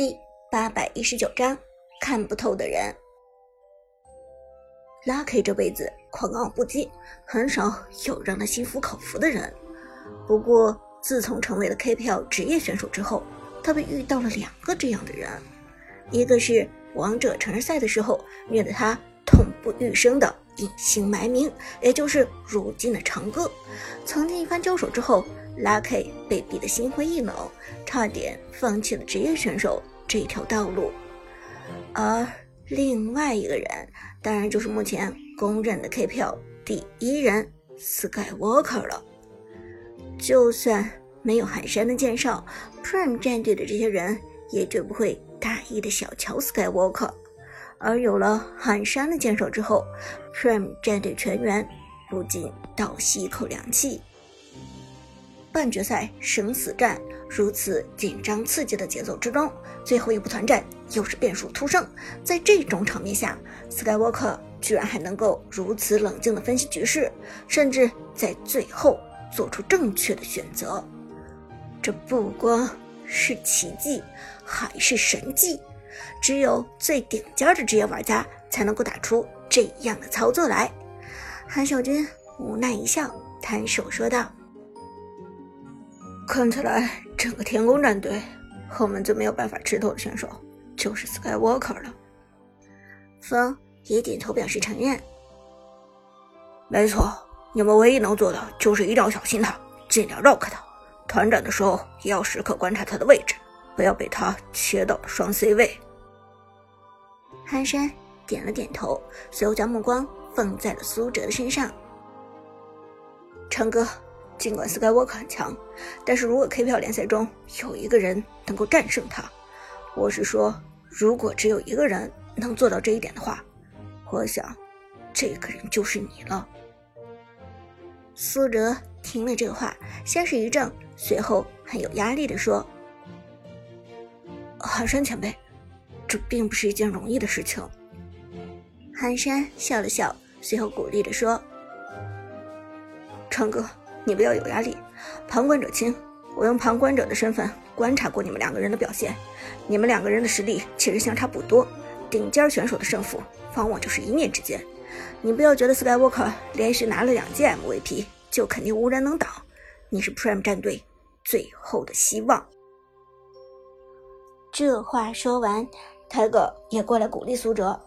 第八百一十九章看不透的人。Lucky 这辈子狂傲不羁，很少有让他心服口服的人。不过自从成为了 KPL 职业选手之后，他被遇到了两个这样的人，一个是王者成人赛的时候虐得他痛不欲生的隐姓埋名，也就是如今的长歌。曾经一番交手之后，Lucky 被逼得心灰意冷，差点放弃了职业选手这条道路。而另外一个人，当然就是目前公认的 KPL 第一人 Skywalker 了。就算没有寒山的介绍，Prime 战队的这些人也绝不会大意的小瞧 Skywalker。而有了寒山的坚守之后，Prime 战队全员不禁倒吸一口凉气。半决赛生死战如此紧张刺激的节奏之中，最后一步团战又是变数突生。在这种场面下，Skywalker 居然还能够如此冷静的分析局势，甚至在最后做出正确的选择。这不光是奇迹，还是神迹。只有最顶尖的职业玩家才能够打出这样的操作来。韩小军无奈一笑，摊手说道：“看起来整个天宫战队后面最没有办法吃透的选手就是 Skywalker 了。”风也点头表示承认：“没错，你们唯一能做的就是一定要小心他，尽量绕开他。团战的时候也要时刻观察他的位置，不要被他切到双 C 位。”寒山点了点头，随后将目光放在了苏哲的身上。长哥，尽管 sky walk 很强，但是如果 KPL 联赛中有一个人能够战胜他，我是说，如果只有一个人能做到这一点的话，我想，这个人就是你了。苏哲听了这话，先是一怔，随后很有压力的说：“寒山前辈。”这并不是一件容易的事情。寒山笑了笑，随后鼓励着说：“长哥，你不要有压力，旁观者清。我用旁观者的身份观察过你们两个人的表现，你们两个人的实力其实相差不多。顶尖选手的胜负，往往就是一念之间。你不要觉得 Skywalker 连续拿了两届 MVP 就肯定无人能挡，你是 Prime 战队最后的希望。”这话说完。泰哥也过来鼓励苏哲：“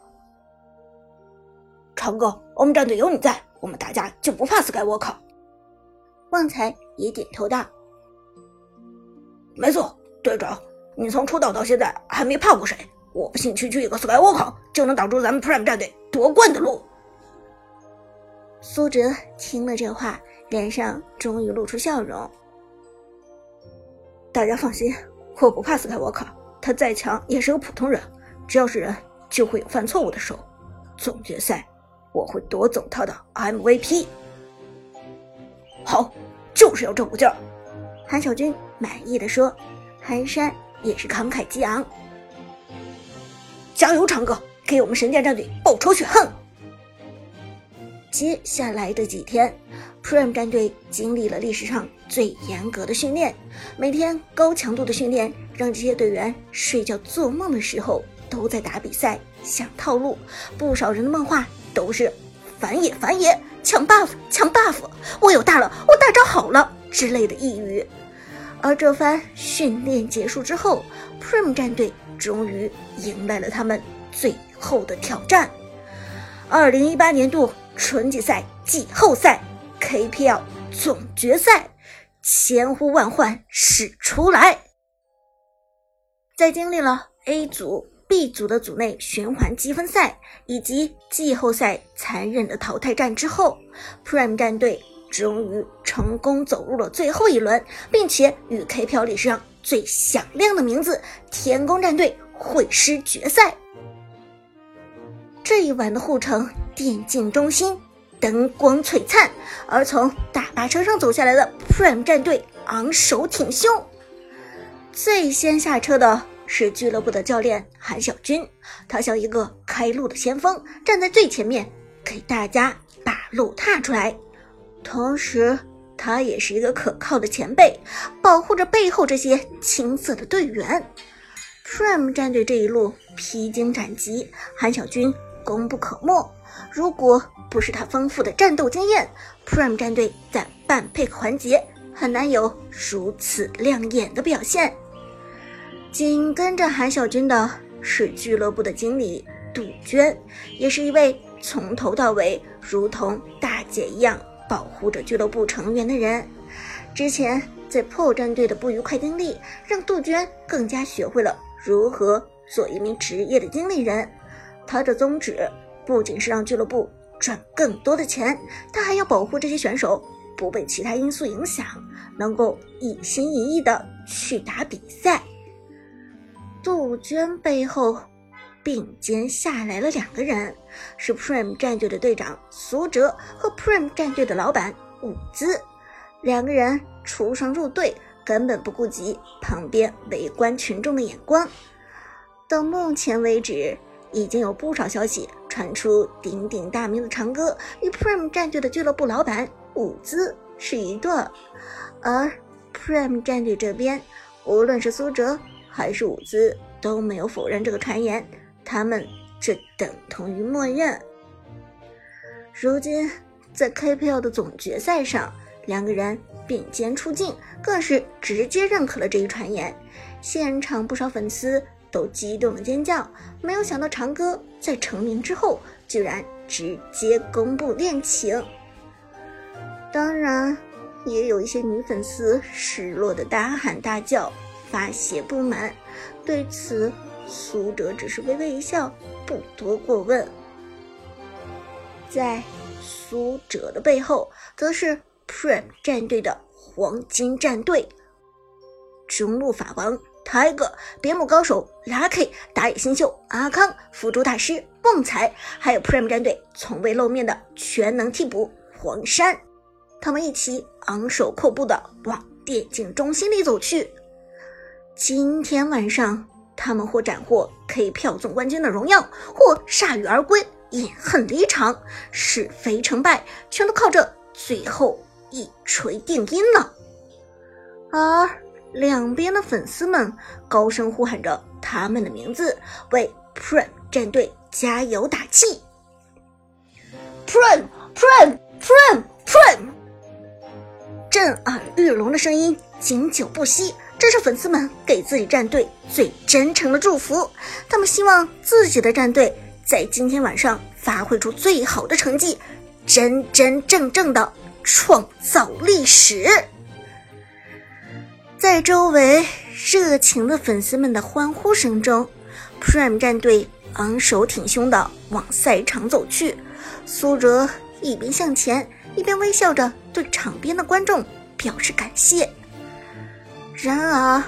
长哥，我们战队有你在，我们大家就不怕 Skywalker。”旺财也点头道：“没错，队长，你从出道到现在还没怕过谁？我不信区区一个 Skywalker 就能挡住咱们 Prime 战队夺冠的路。”苏哲听了这话，脸上终于露出笑容：“大家放心，我不怕 Skywalker。”他再强也是个普通人，只要是人就会有犯错误的时候。总决赛我会夺走他的 MVP。好，就是要这股劲儿。韩小军满意的说。韩山也是慷慨激昂，加油，长哥，给我们神殿战队报仇雪恨。接下来的几天。Prime 战队经历了历史上最严格的训练，每天高强度的训练让这些队员睡觉做梦的时候都在打比赛、想套路。不少人的梦话都是“反野反野，抢 buff 抢 buff，我有大了，我大招好了”之类的呓语。而这番训练结束之后，Prime 战队终于迎来了他们最后的挑战——二零一八年度春季赛季后赛。KPL 总决赛，千呼万唤始出来。在经历了 A 组、B 组的组内循环积分赛以及季后赛残忍的淘汰战之后，Prime 战队终于成功走入了最后一轮，并且与 KPL 历史上最响亮的名字天宫战队会师决赛。这一晚的护城电竞中心。灯光璀璨，而从大巴车上走下来的 Prime 战队昂首挺胸。最先下车的是俱乐部的教练韩小军，他像一个开路的先锋，站在最前面，给大家把路踏出来。同时，他也是一个可靠的前辈，保护着背后这些青涩的队员。Prime 战队这一路披荆斩棘，韩小军功不可没。如果不是他丰富的战斗经验，Prime 战队在半配合环节很难有如此亮眼的表现。紧跟着韩小军的是俱乐部的经理杜鹃，也是一位从头到尾如同大姐一样保护着俱乐部成员的人。之前在破战队的不愉快经历，让杜鹃更加学会了如何做一名职业的经理人。他的宗旨不仅是让俱乐部赚更多的钱，他还要保护这些选手不被其他因素影响，能够一心一意的去打比赛。杜鹃背后并肩下来了两个人，是 Prime 战队的队长苏哲和 Prime 战队的老板伍兹。两个人出双入对，根本不顾及旁边围观群众的眼光。到目前为止，已经有不少消息传出，鼎鼎大名的长歌与 Prime 战队的俱乐部老板伍兹是一对。而 Prime 战队这边，无论是苏哲还是伍兹，都没有否认这个传言，他们这等同于默认。如今在 KPL 的总决赛上。两个人并肩出镜，更是直接认可了这一传言。现场不少粉丝都激动的尖叫，没有想到长歌在成名之后，居然直接公布恋情。当然，也有一些女粉丝失落的大喊大叫，发泄不满。对此，苏哲只是微微一笑，不多过问。在苏哲的背后，则是。Prime 战队的黄金战队，中路法王 Tiger、边牧高手 Lucky、打野新秀阿康、辅助大师旺财，还有 Prime 战队从未露面的全能替补黄山，他们一起昂首阔步的往电竞中心里走去。今天晚上，他们或斩获 K 票总冠军的荣耀，或铩羽而归，饮恨离场，是非成败，全都靠着最后。一锤定音了，而两边的粉丝们高声呼喊着他们的名字，为 Prime 战队加油打气。Prime，Prime，Prime，Prime，震耳欲聋的声音经久不息，这是粉丝们给自己战队最真诚的祝福。他们希望自己的战队在今天晚上发挥出最好的成绩，真真正正的。创造历史，在周围热情的粉丝们的欢呼声中，Prime 战队昂首挺胸的往赛场走去。苏哲一边向前，一边微笑着对场边的观众表示感谢。然而，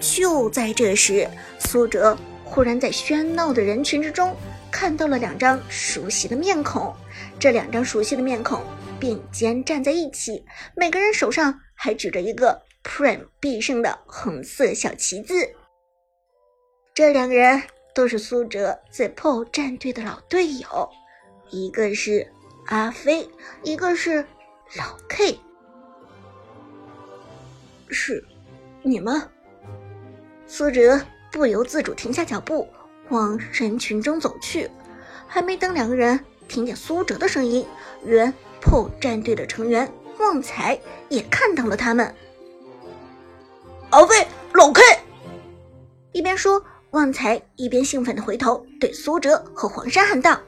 就在这时，苏哲忽然在喧闹的人群之中看到了两张熟悉的面孔。这两张熟悉的面孔。并肩站在一起，每个人手上还举着一个 Prime 必胜的红色小旗子。这两个人都是苏哲在 PO 战队的老队友，一个是阿飞，一个是老 K。是你们？苏哲不由自主停下脚步，往人群中走去。还没等两个人听见苏哲的声音，原。破战队的成员旺财也看到了他们。阿飞，老 K，一边说，旺财一边兴奋的回头对苏哲和黄山喊道：“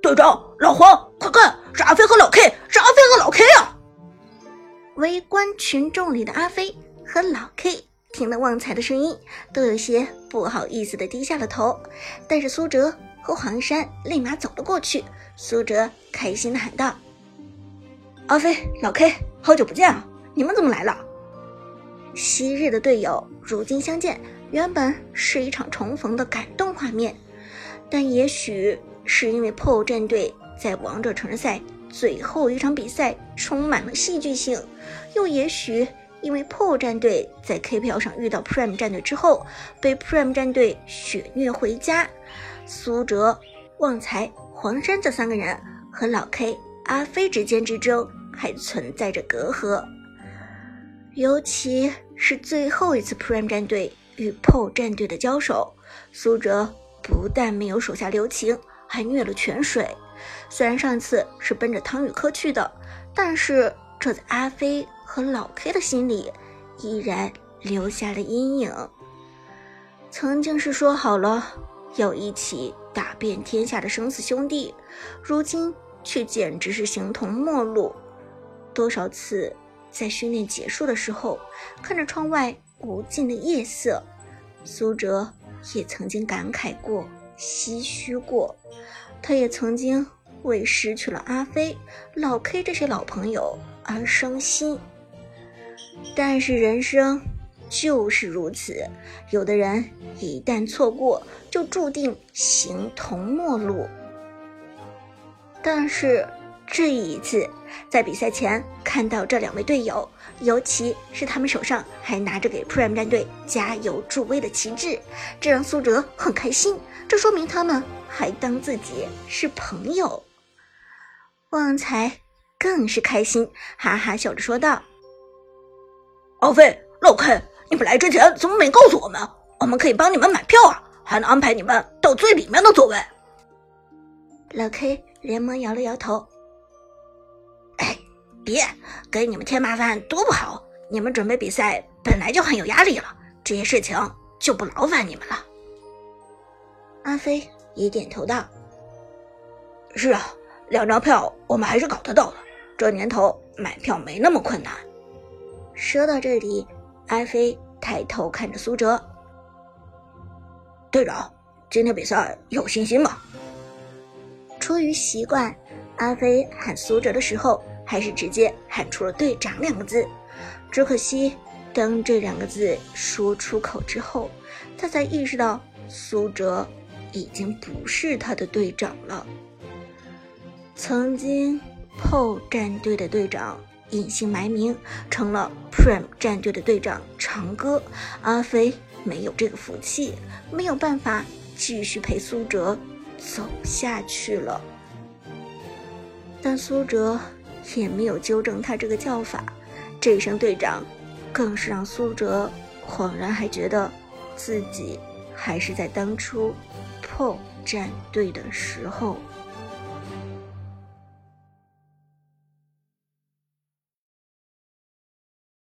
队长，老黄，快看，是阿飞和老！”围观群众里的阿飞和老 K 听了旺财的声音，都有些不好意思的低下了头，但是苏哲和黄山立马走了过去。苏哲开心的喊道：“阿飞，老 K，好久不见啊！你们怎么来了？”昔日的队友如今相见，原本是一场重逢的感动画面，但也许是因为 PO 战队在王者城市赛最后一场比赛充满了戏剧性，又也许因为 PO 战队在 KPL 上遇到 Prime 战队之后，被 Prime 战队血虐回家，苏哲、旺财。黄山这三个人和老 K、阿飞之间之争还存在着隔阂，尤其是最后一次 Prime 战队与 PO 战队的交手，苏哲不但没有手下留情，还虐了泉水。虽然上次是奔着汤宇科去的，但是这在阿飞和老 K 的心里依然留下了阴影。曾经是说好了要一起打遍天下的生死兄弟，如今却简直是形同陌路。多少次在训练结束的时候，看着窗外无尽的夜色，苏哲也曾经感慨过、唏嘘过。他也曾经为失去了阿飞、老 K 这些老朋友而伤心。但是人生。就是如此，有的人一旦错过，就注定形同陌路。但是这一次，在比赛前看到这两位队友，尤其是他们手上还拿着给 Prime 战队加油助威的旗帜，这让苏哲很开心。这说明他们还当自己是朋友。旺财更是开心，哈哈笑着说道：“阿飞，老 K。”你们来之前怎么没告诉我们？我们可以帮你们买票啊，还能安排你们到最里面的座位。老 K 连忙摇了摇头：“哎，别给你们添麻烦，多不好。你们准备比赛本来就很有压力了，这些事情就不劳烦你们了。”阿飞也点头道：“是啊，两张票我们还是搞得到的。这年头买票没那么困难。”说到这里。阿飞抬头看着苏哲，队长，今天比赛有信心吗？出于习惯，阿飞喊苏哲的时候，还是直接喊出了“队长”两个字。只可惜，当这两个字说出口之后，他才意识到苏哲已经不是他的队长了。曾经，PO 战队的队长。隐姓埋名成了 Prime 战队的队长长歌，阿飞没有这个福气，没有办法继续陪苏哲走下去了。但苏哲也没有纠正他这个叫法，这一声队长，更是让苏哲恍然还觉得自己还是在当初 PO 战队的时候。